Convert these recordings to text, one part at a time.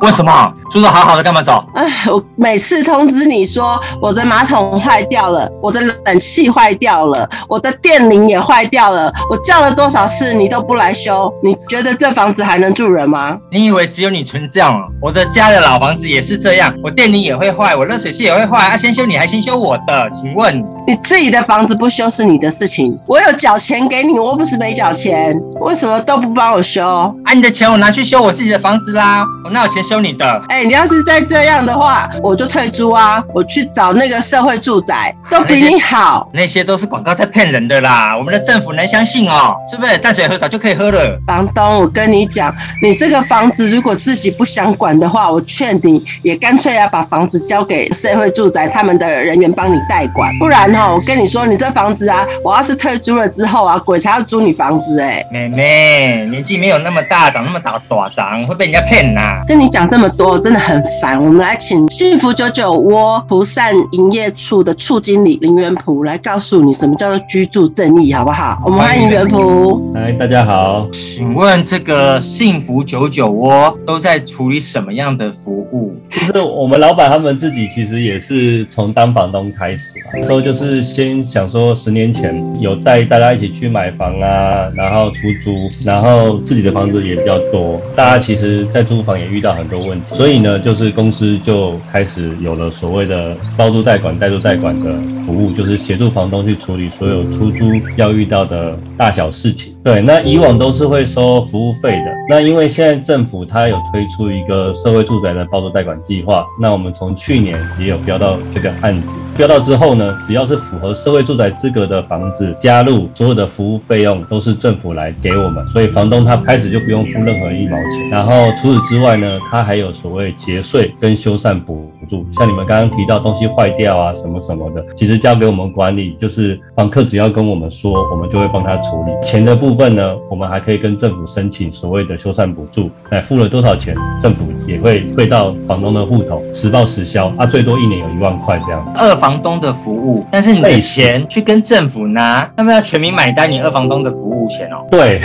为什么住的好好的干嘛走？哎，我每次通知你说我的马桶坏掉了，我的冷气坏掉了，我的电铃也坏掉了，我叫了多少次你都不来修，你觉得这房子还能住人吗？你以为只有你存这样？我的家的老房子也是这样，我电铃也会坏，我热水器也会坏，啊，先修你还先修我的？请问你自己的房子不修是你的事情，我有缴钱给你，我不是没缴钱，为什么都不帮我修？啊，你的钱我拿去修我自己的房子啦，我哪有钱？修你的，哎、欸，你要是再这样的话，我就退租啊！我去找那个社会住宅，都比你好。那些，那些都是广告在骗人的啦，我们的政府能相信哦？是不是？淡水河少就可以喝了。房东，我跟你讲，你这个房子如果自己不想管的话，我劝你也干脆要把房子交给社会住宅他们的人员帮你代管，不然哈、哦，我跟你说，你这房子啊，我要是退租了之后啊，鬼才要租你房子哎、欸。妹妹，年纪没有那么大，长那么大短长，会被人家骗呐、啊。跟你讲这么。多真的很烦，我们来请幸福九九窝蒲善营业处的处经理林元璞来告诉你什么叫做居住正义，好不好？我们欢迎元璞。嗨，大家好。请问这个幸福九九窝都在处理什么样的服务？就是我们老板他们自己其实也是从当房东开始，那时候就是先想说，十年前有带大家一起去买房啊，然后出租，然后自己的房子也比较多，大家其实在租房也遇到很多问题。所以呢，就是公司就开始有了所谓的包租代管、代租代管的服务，就是协助房东去处理所有出租要遇到的大小事情。对，那以往都是会收服务费的。那因为现在政府它有推出一个社会住宅的包租代管计划，那我们从去年也有标到这个案子。标到之后呢，只要是符合社会住宅资格的房子，加入所有的服务费用都是政府来给我们，所以房东他开始就不用付任何一毛钱。然后除此之外呢，他还有所谓节税跟修缮补助，像你们刚刚提到东西坏掉啊什么什么的，其实交给我们管理，就是房客只要跟我们说，我们就会帮他处理。钱的部分呢，我们还可以跟政府申请所谓的修缮补助，哎，付了多少钱，政府也会汇到房东的户头，实报实销，啊，最多一年有一万块这样子。二房房东的服务，但是你的钱去跟政府拿，那么要全民买单你二房东的服务钱哦。对，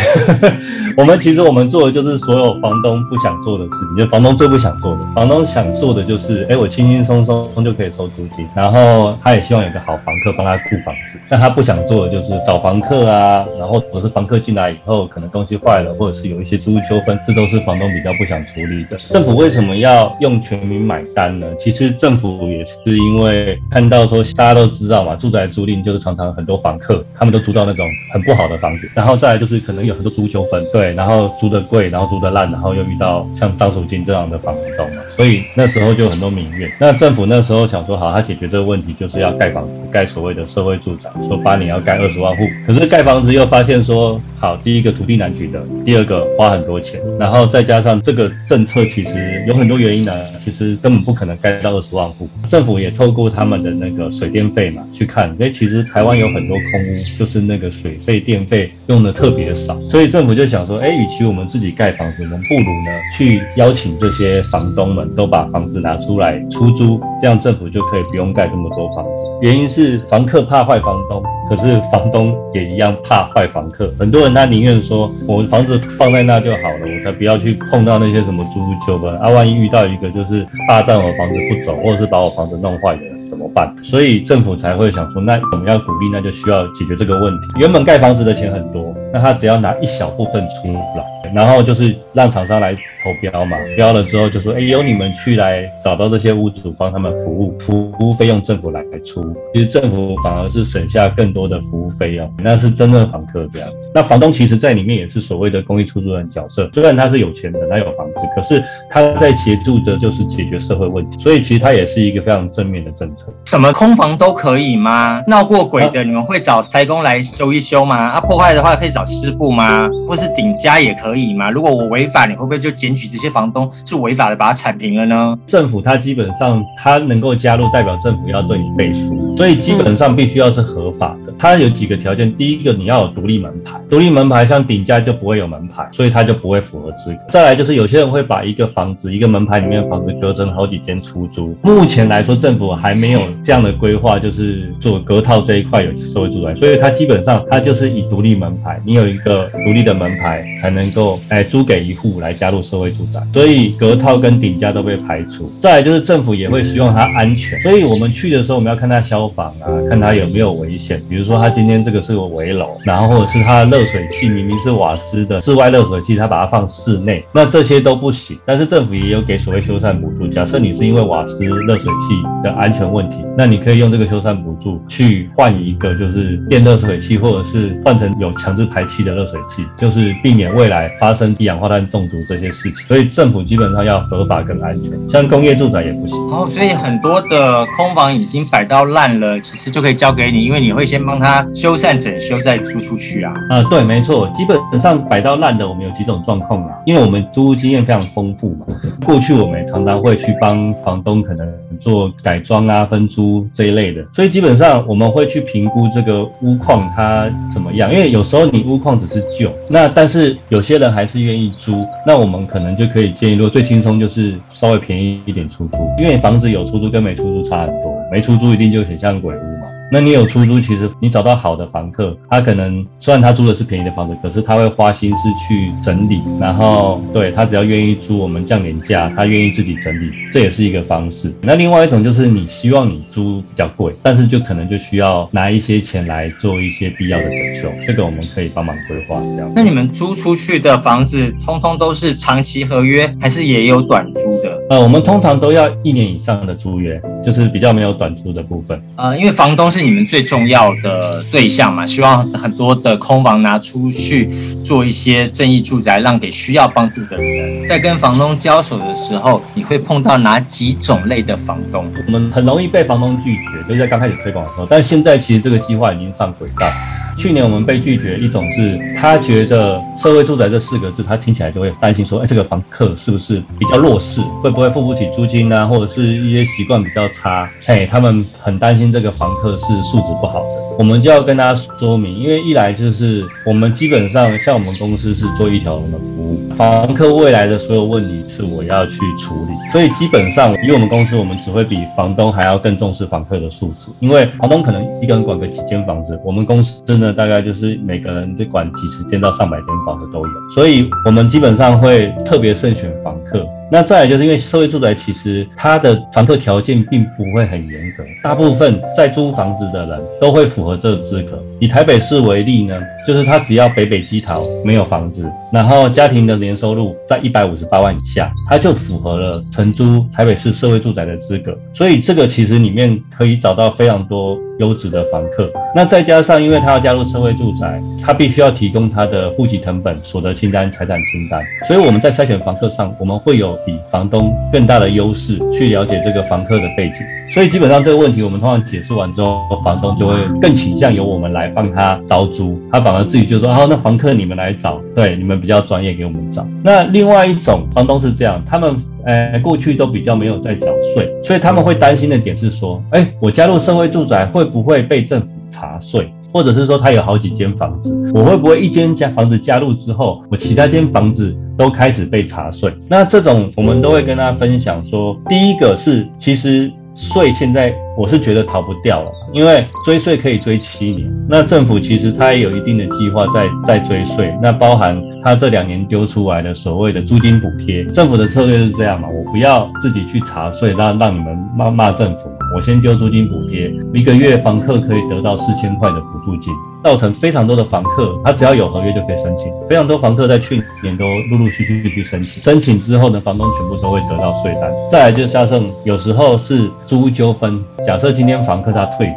我们其实我们做的就是所有房东不想做的事情，就房东最不想做的。房东想做的就是，哎，我轻轻松松就可以收租金，然后他也希望有个好房客帮他顾房子。但他不想做的就是找房客啊，然后或是房客进来以后可能东西坏了，或者是有一些租屋纠纷，这都是房东比较不想处理的。政府为什么要用全民买单呢？其实政府也是因为看。到说大家都知道嘛，住宅租赁就是常常很多房客，他们都租到那种很不好的房子，然后再来就是可能有很多租纠纷，对，然后租的贵，然后租的烂，然后又遇到像张淑金这样的房东，所以那时候就很多民怨。那政府那时候想说，好，他解决这个问题就是要盖房子，盖所谓的社会住宅，说八年要盖二十万户，可是盖房子又发现说，好，第一个土地难取得，第二个花很多钱，然后再加上这个政策其实有很多原因呢，其实根本不可能盖到二十万户。政府也透过他们的那个水电费嘛，去看，因为其实台湾有很多空屋，就是那个水费电费用的特别少，所以政府就想说，哎，与其我们自己盖房子，我们不如呢去邀请这些房东们都把房子拿出来出租，这样政府就可以不用盖这么多房子。原因是房客怕坏房东，可是房东也一样怕坏房客。很多人他宁愿说，我房子放在那就好了，我才不要去碰到那些什么租屋纠纷啊，万一遇到一个就是霸占我房子不走，或者是把我房子弄坏的。怎么办？所以政府才会想说，那我们要鼓励，那就需要解决这个问题。原本盖房子的钱很多，那他只要拿一小部分出来。然后就是让厂商来投标嘛，标了之后就说，哎，由你们去来找到这些屋主，帮他们服务，服务费用政府来出。其实政府反而是省下更多的服务费用，那是真正房客这样子。那房东其实在里面也是所谓的公益出租人角色，虽然他是有钱的，他有房子，可是他在协助的就是解决社会问题，所以其实他也是一个非常正面的政策。什么空房都可以吗？闹过鬼的你们会找塞工来修一修吗？啊，破坏的话可以找师傅吗？或是顶加也可以吗？如果我违法，你会不会就检举这些房东是违法的，把它铲平了呢？政府它基本上它能够加入，代表政府要对你背书，所以基本上必须要是合法的。它有几个条件，第一个你要有独立门牌，独立门牌像顶加就不会有门牌，所以它就不会符合资格。再来就是有些人会把一个房子，一个门牌里面的房子隔成好几间出租。目前来说，政府还没有这样的规划，就是做隔套这一块有社会住宅，所以它基本上它就是以独立门牌，你有一个独立的门牌才能够来租给一户来加入社会住宅，所以隔套跟顶加都被排除。再来就是政府也会希望它安全，所以我们去的时候我们要看它消防啊，看它有没有危险，比如说它今天这个是个危楼，然后或者是它的热水器明明是瓦斯的室外热水器，它把它放室内，那这些都不行。但是政府也有给所谓修缮补助，假设你是因为瓦斯热水器的安全问题，那你可以用这个修缮补助去换一个就是电热水器，或者是换成有强制排气的热水器，就是避免未来发生一氧化碳中毒这些事情。所以政府基本上要合法跟安全，像工业住宅也不行。哦，所以很多的空房已经摆到烂了，其实就可以交给你，因为你会先帮他修缮整修再租出去啊。啊、呃，对，没错，基本上摆到烂的，我们有几种状况啊，因为我们租屋经验非常丰富嘛，过去我们也常常会去帮房东可能做改装啊、分租这一类的，所以基本上我们会去评估这个屋况它怎么样，因为有时候你屋况只是旧，那但是有些人还是愿意租，那我们可能就可以建议，如果最轻松就是稍微便宜一点出租，因为房子有出租跟没出租差很多，没出租一定就很像鬼屋。那你有出租，其实你找到好的房客，他可能虽然他租的是便宜的房子，可是他会花心思去整理，然后对他只要愿意租，我们降点价，他愿意自己整理，这也是一个方式。那另外一种就是你希望你租比较贵，但是就可能就需要拿一些钱来做一些必要的整修，这个我们可以帮忙规划这样。那你们租出去的房子，通通都是长期合约，还是也有短租的？呃，我们通常都要一年以上的租约，就是比较没有短租的部分。呃，因为房东是。你们最重要的对象嘛，希望很多的空房拿出去做一些正义住宅，让给需要帮助的人。在跟房东交手的时候，你会碰到哪几种类的房东？我们很容易被房东拒绝，就是在刚开始推广的时候。但现在其实这个计划已经上轨道。去年我们被拒绝，一种是他觉得社会住宅这四个字，他听起来就会担心说，哎，这个房客是不是比较弱势，会不会付不起租金啊，或者是一些习惯比较差，嘿，他们很担心这个房客是素质不好的。我们就要跟他说明，因为一来就是我们基本上像我们公司是做一条龙的服务，房客未来的所有问题是我要去处理，所以基本上以我们公司，我们只会比房东还要更重视房客的素质，因为房东可能一个人管个几间房子，我们公司呢大概就是每个人得管几十间到上百间房子都有，所以我们基本上会特别慎选房客。那再来就是因为社会住宅其实它的房客条件并不会很严格，大部分在租房子的人都会符合这个资格。以台北市为例呢，就是他只要北北基桃没有房子，然后家庭的年收入在一百五十八万以下，他就符合了承租台北市社会住宅的资格。所以这个其实里面可以找到非常多优质的房客。那再加上因为他要加入社会住宅，他必须要提供他的户籍成本、所得清单、财产清单。所以我们在筛选房客上，我们会有比房东更大的优势去了解这个房客的背景。所以基本上这个问题我们通常解释完之后，房东就会更倾向由我们来帮他招租，他反而自己就说：“哦，那房客你们来找，对，你们比较专业，给我们找。”那另外一种房东是这样，他们呃过去都比较没有在缴税，所以他们会担心的点是说：“哎，我加入社会住宅会不会被政府查税？或者是说他有好几间房子，我会不会一间家房子加入之后，我其他间房子都开始被查税？”那这种我们都会跟他分享说，第一个是其实。所以现在我是觉得逃不掉了，因为追税可以追七年。那政府其实它也有一定的计划在在追税，那包含它这两年丢出来的所谓的租金补贴。政府的策略是这样嘛，我不要自己去查税，让让你们骂骂政府，我先丢租金补贴，一个月房客可以得到四千块的补助金。造成非常多的房客，他只要有合约就可以申请。非常多房客在去年都陆陆续续去申请，申请之后呢，房东全部都会得到税单。再来就加上有时候是租纠纷，假设今天房客他退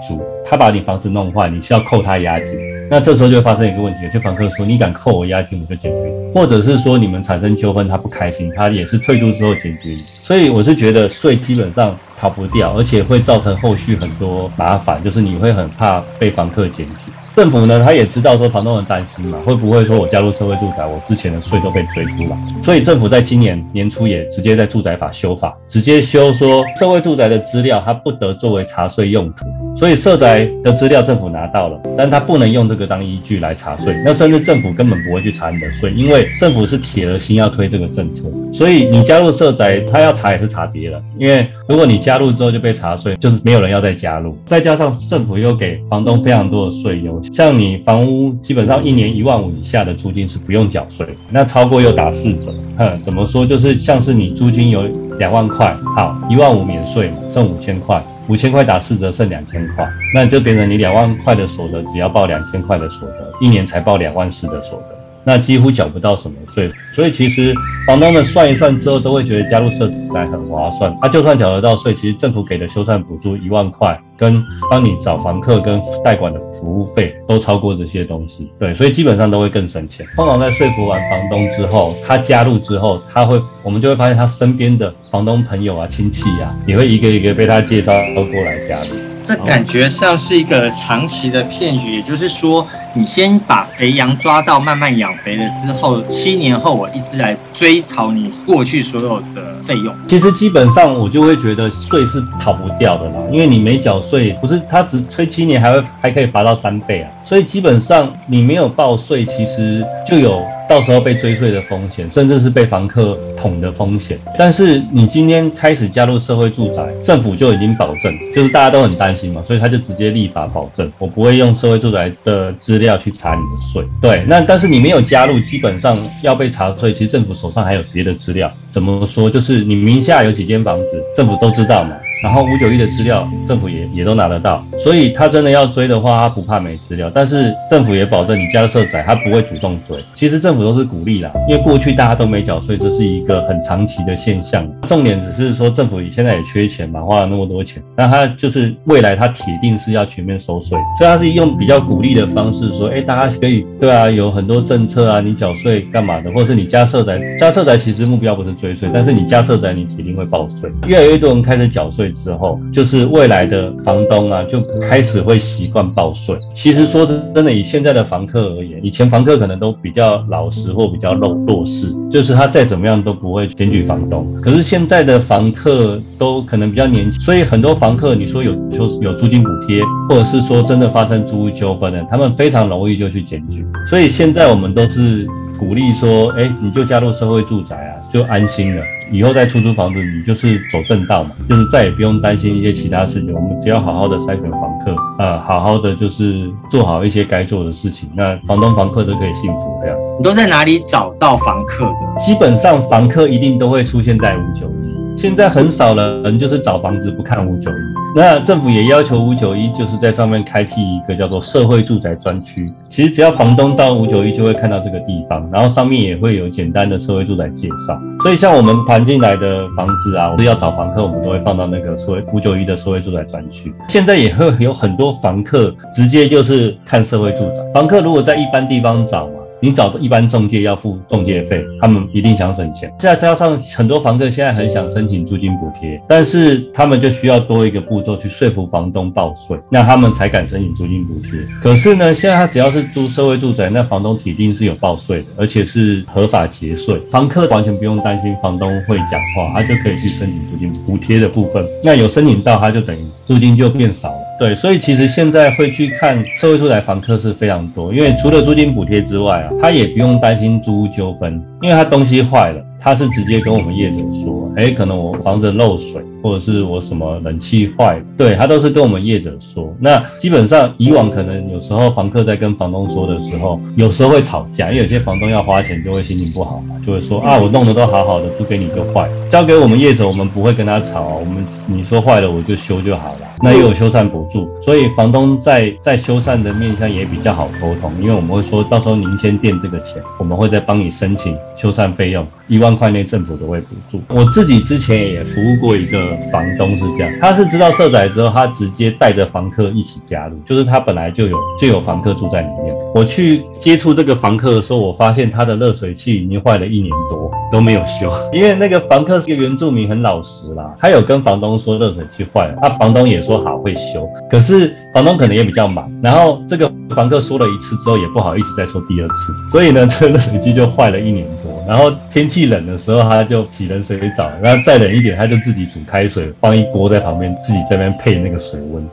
他把你房子弄坏，你需要扣他押金，那这时候就会发生一个问题，有些房客说，你敢扣我押金，我就解决。或者是说你们产生纠纷，他不开心，他也是退租之后解决。所以我是觉得税基本上逃不掉，而且会造成后续很多麻烦，就是你会很怕被房客检举。政府呢，他也知道说房东很担心嘛，会不会说我加入社会住宅，我之前的税都被追出来？所以政府在今年年初也直接在住宅法修法，直接修说社会住宅的资料它不得作为查税用途。所以社宅的资料政府拿到了，但他不能用这个当依据来查税。那甚至政府根本不会去查你的税，因为政府是铁了心要推这个政策。所以你加入社宅，他要查也是查别人，因为如果你加入之后就被查税，就是没有人要再加入。再加上政府又给房东非常多的税优，像你房屋基本上一年一万五以下的租金是不用缴税，那超过又打四折。哼，怎么说？就是像是你租金有两万块，好，一万五免税嘛，剩五千块。五千块打四折，剩两千块，那就变成你两万块的所得，只要报两千块的所得，一年才报两万四的所得。那几乎缴不到什么税，所以其实房东们算一算之后，都会觉得加入社宅很划算。他就算缴得到税，其实政府给的修缮补助一万块，跟帮你找房客跟代管的服务费都超过这些东西。对，所以基本上都会更省钱。通常在说服完房东之后，他加入之后，他会，我们就会发现他身边的房东朋友啊、亲戚啊，也会一个一个被他介绍都过来加入。这感觉像是一个长期的骗局，也就是说，你先把肥羊抓到，慢慢养肥了之后，七年后我一直来追讨你过去所有的费用。其实基本上我就会觉得税是逃不掉的啦，因为你没缴税，不是他只催七年，还会还可以罚到三倍啊。所以基本上你没有报税，其实就有到时候被追税的风险，甚至是被房客捅的风险。但是你今天开始加入社会住宅，政府就已经保证，就是大家都很担心嘛，所以他就直接立法保证，我不会用社会住宅的资料去查你的税。对，那但是你没有加入，基本上要被查税，其实政府手上还有别的资料。怎么说？就是你名下有几间房子，政府都知道嘛。然后五九一的资料，政府也也都拿得到，所以他真的要追的话，他不怕没资料。但是政府也保证你加入社宅，他不会主动追。其实政府都是鼓励啦，因为过去大家都没缴税，这是一个很长期的现象。重点只是说政府现在也缺钱嘛，花了那么多钱，那他就是未来他铁定是要全面收税，所以他是用比较鼓励的方式说，哎，大家可以对啊，有很多政策啊，你缴税干嘛的，或者是你加社宅，加社宅其实目标不是追税，但是你加社宅你铁定会报税。越来越多人开始缴税。之后，就是未来的房东啊，就开始会习惯报税。其实说真的，以现在的房客而言，以前房客可能都比较老实或比较弱弱势，就是他再怎么样都不会检举房东。可是现在的房客都可能比较年轻，所以很多房客你说有有有租金补贴，或者是说真的发生租屋纠纷的，他们非常容易就去检举。所以现在我们都是鼓励说，哎，你就加入社会住宅啊，就安心了。以后再出租房子，你就是走正道嘛，就是再也不用担心一些其他事情。我们只要好好的筛选房客，呃，好好的就是做好一些该做的事情，那房东房客都可以幸福这样子。你都在哪里找到房客的？基本上房客一定都会出现在五九一，现在很少人就是找房子不看五九一。那政府也要求五九一就是在上面开辟一个叫做社会住宅专区。其实只要房东到五九一就会看到这个地方，然后上面也会有简单的社会住宅介绍。所以像我们盘进来的房子啊，我是要找房客，我们都会放到那个社会五九一的社会住宅专区。现在也会有很多房客直接就是看社会住宅。房客如果在一般地方找。你找的一般中介要付中介费，他们一定想省钱。再加上很多房客现在很想申请租金补贴，但是他们就需要多一个步骤去说服房东报税，那他们才敢申请租金补贴。可是呢，现在他只要是租社会住宅，那房东铁定是有报税的，而且是合法节税。房客完全不用担心房东会讲话，他就可以去申请租金补贴的部分。那有申请到，他就等于租金就变少了。对，所以其实现在会去看社会住宅房客是非常多，因为除了租金补贴之外啊，他也不用担心租屋纠纷，因为他东西坏了。他是直接跟我们业主说，哎，可能我房子漏水，或者是我什么冷气坏，对，他都是跟我们业者说。那基本上以往可能有时候房客在跟房东说的时候，有时候会吵架，因为有些房东要花钱就会心情不好嘛，就会说啊，我弄得都好好的，租给你就坏，交给我们业者，我们不会跟他吵，我们你说坏了我就修就好了。那又有修缮补助，所以房东在在修缮的面向也比较好沟通，因为我们会说到时候您先垫这个钱，我们会再帮你申请修缮费用。一万块内政府都会补助。我自自己之前也服务过一个房东是这样，他是知道社宅之后，他直接带着房客一起加入，就是他本来就有就有房客住在里面。我去接触这个房客的时候，我发现他的热水器已经坏了一年多都没有修，因为那个房客是个原住民，很老实啦，他有跟房东说热水器坏了，那房东也说好会修，可是房东可能也比较忙，然后这个房客说了一次之后也不好意思再说第二次，所以呢，这个热水器就坏了一年多。然后天气冷的时候，他就洗冷水澡，然后再冷一点，他就自己煮开水，放一锅在旁边，自己在那边配那个水温。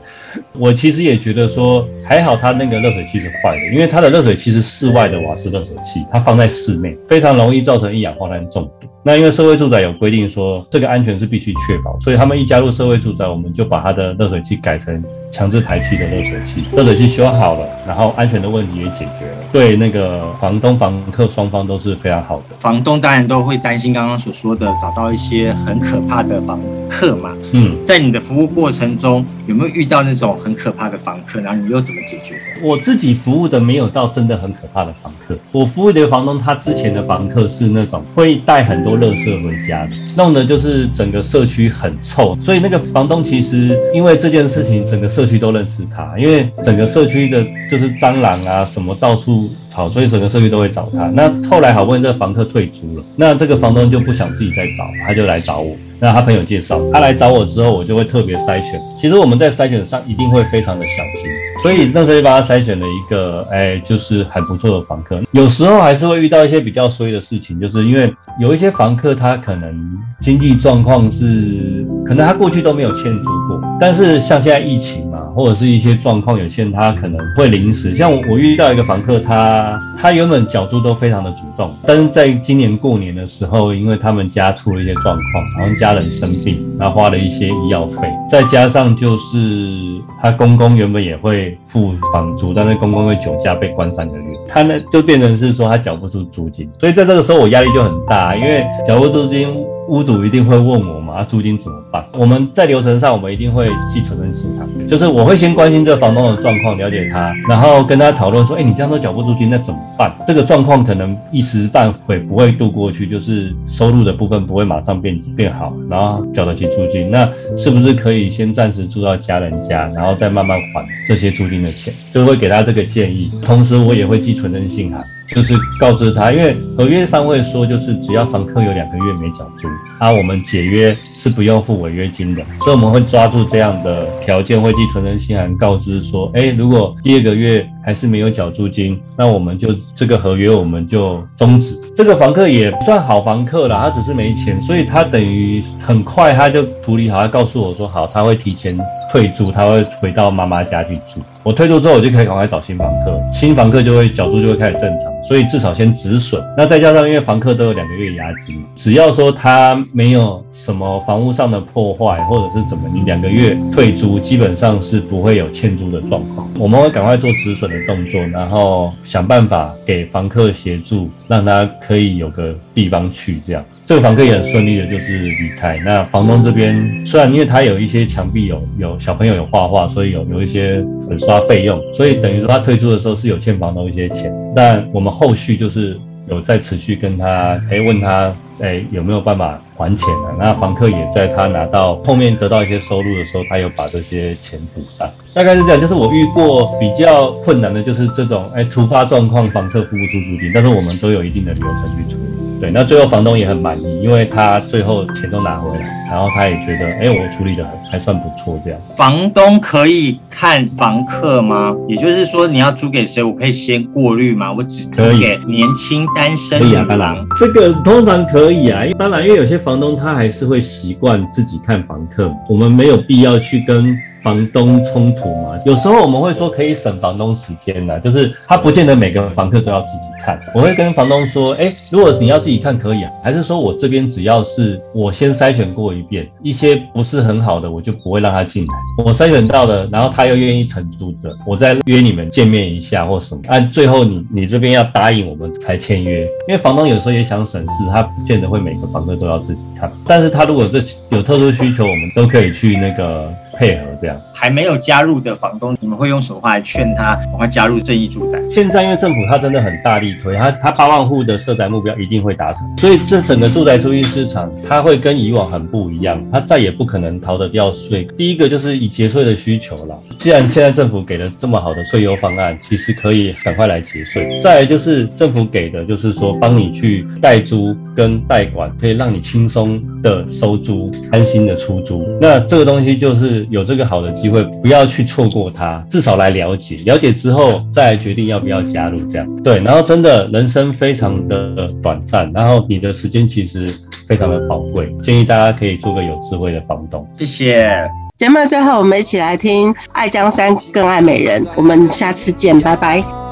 我其实也觉得说还好，它那个热水器是坏的，因为它的热水器是室外的瓦斯热水器，它放在室内非常容易造成一氧化碳中毒。那因为社会住宅有规定说这个安全是必须确保，所以他们一加入社会住宅，我们就把它的热水器改成强制排气的热水器，热水器修好了，然后安全的问题也解决了，对那个房东房客双方都是非常好的。房东当然都会担心刚刚所说的找到一些很可怕的房客嘛，嗯，在你的服务过程中有没有遇到那种很可怕的房客，然后你又怎么解决？我自己服务的没有到真的很可怕的房客，我服务的房东他之前的房客是那种会带很多垃圾回家的，弄得就是整个社区很臭，所以那个房东其实因为这件事情，整个社区都认识他，因为整个社区的就是蟑螂啊什么到处跑，所以整个社区都会找他。那后来好不容易这个房客退租了，那这个房东就不想自己再找，他就来找我。那他朋友介绍，他来找我之后，我就会特别筛选。其实我们在筛选上一定会非常的小心，所以那时候就帮他筛选了一个，哎，就是很不错的房客。有时候还是会遇到一些比较衰的事情，就是因为有一些房客他可能经济状况是，可能他过去都没有欠租过，但是像现在疫情，或者是一些状况，有些人他可能会临时。像我，我遇到一个房客，他他原本缴租都非常的主动，但是在今年过年的时候，因为他们家出了一些状况，然后家。人生病，然后花了一些医药费，再加上就是他公公原本也会付房租，但是公公会酒驾被关三个月，他呢就变成是说他缴不出租金，所以在这个时候我压力就很大，因为缴不出租金，屋主一定会问我嘛，租金怎么办？我们在流程上，我们一定会寄存证信函，就是我会先关心这房东的状况，了解他，然后跟他讨论说，哎，你这样都缴不租金，那怎么办？这个状况可能一时半会不会度过去，就是收入的部分不会马上变变好，然后缴得起租金，那是不是可以先暂时住到家人家，然后再慢慢还这些租金的钱？就会给他这个建议，同时我也会寄存证信函。就是告知他，因为合约上会说，就是只要房客有两个月没缴租，啊，我们解约是不用付违约金的，所以我们会抓住这样的条件，会寄存人信函告知说，哎，如果第二个月还是没有缴租金，那我们就这个合约我们就终止。这个房客也不算好房客啦，他只是没钱，所以他等于很快他就处理好，他告诉我说好，他会提前退租，他会回到妈妈家去住。我退租之后，我就可以赶快找新房客，新房客就会缴租就会开始正常。所以至少先止损，那再加上因为房客都有两个月押金，只要说他没有什么房屋上的破坏或者是怎么，你两个月退租基本上是不会有欠租的状况。我们会赶快做止损的动作，然后想办法给房客协助，让他可以有个地方去这样。这个房客也很顺利的，就是离开。那房东这边虽然因为他有一些墙壁有有小朋友有画画，所以有有一些粉刷费用，所以等于说他退租的时候是有欠房东一些钱。但我们后续就是有在持续跟他，哎，问他，哎，有没有办法还钱呢？那房客也在他拿到后面得到一些收入的时候，他又把这些钱补上。大概是这样，就是我遇过比较困难的，就是这种哎突发状况，房客付不出租金，但是我们都有一定的流程去处理。对，那最后房东也很满意，因为他最后钱都拿回来，然后他也觉得，哎，我处理的还算不错，这样。房东可以看房客吗？也就是说，你要租给谁，我可以先过滤吗？我只租给年轻单身的。可以啊，当然，这个通常可以啊，当然，因为有些房东他还是会习惯自己看房客，我们没有必要去跟。房东冲突嘛，有时候我们会说可以省房东时间的，就是他不见得每个房客都要自己看。我会跟房东说，哎，如果你要自己看可以啊，还是说我这边只要是我先筛选过一遍，一些不是很好的，我就不会让他进来。我筛选到了，然后他又愿意承租的，我再约你们见面一下或什么。按最后你你这边要答应我们才签约，因为房东有时候也想省事，他不见得会每个房客都要自己看。但是他如果这有特殊需求，我们都可以去那个。配合这样。还没有加入的房东，你们会用什么话来劝他赶快加入正义住宅？现在因为政府他真的很大力推，他他八万户的设宅目标一定会达成，所以这整个住宅租赁市场，它会跟以往很不一样，它再也不可能逃得掉税。第一个就是以节税的需求了，既然现在政府给了这么好的税优方案，其实可以赶快来节税。再来就是政府给的，就是说帮你去代租跟代管，可以让你轻松的收租，安心的出租。那这个东西就是有这个好的机会，不要去错过它，至少来了解，了解之后再决定要不要加入这样。对，然后真的人生非常的短暂，然后你的时间其实非常的宝贵，建议大家可以做个有智慧的房东。谢谢。节目最后，我们一起来听《爱江山更爱美人》，我们下次见，拜拜。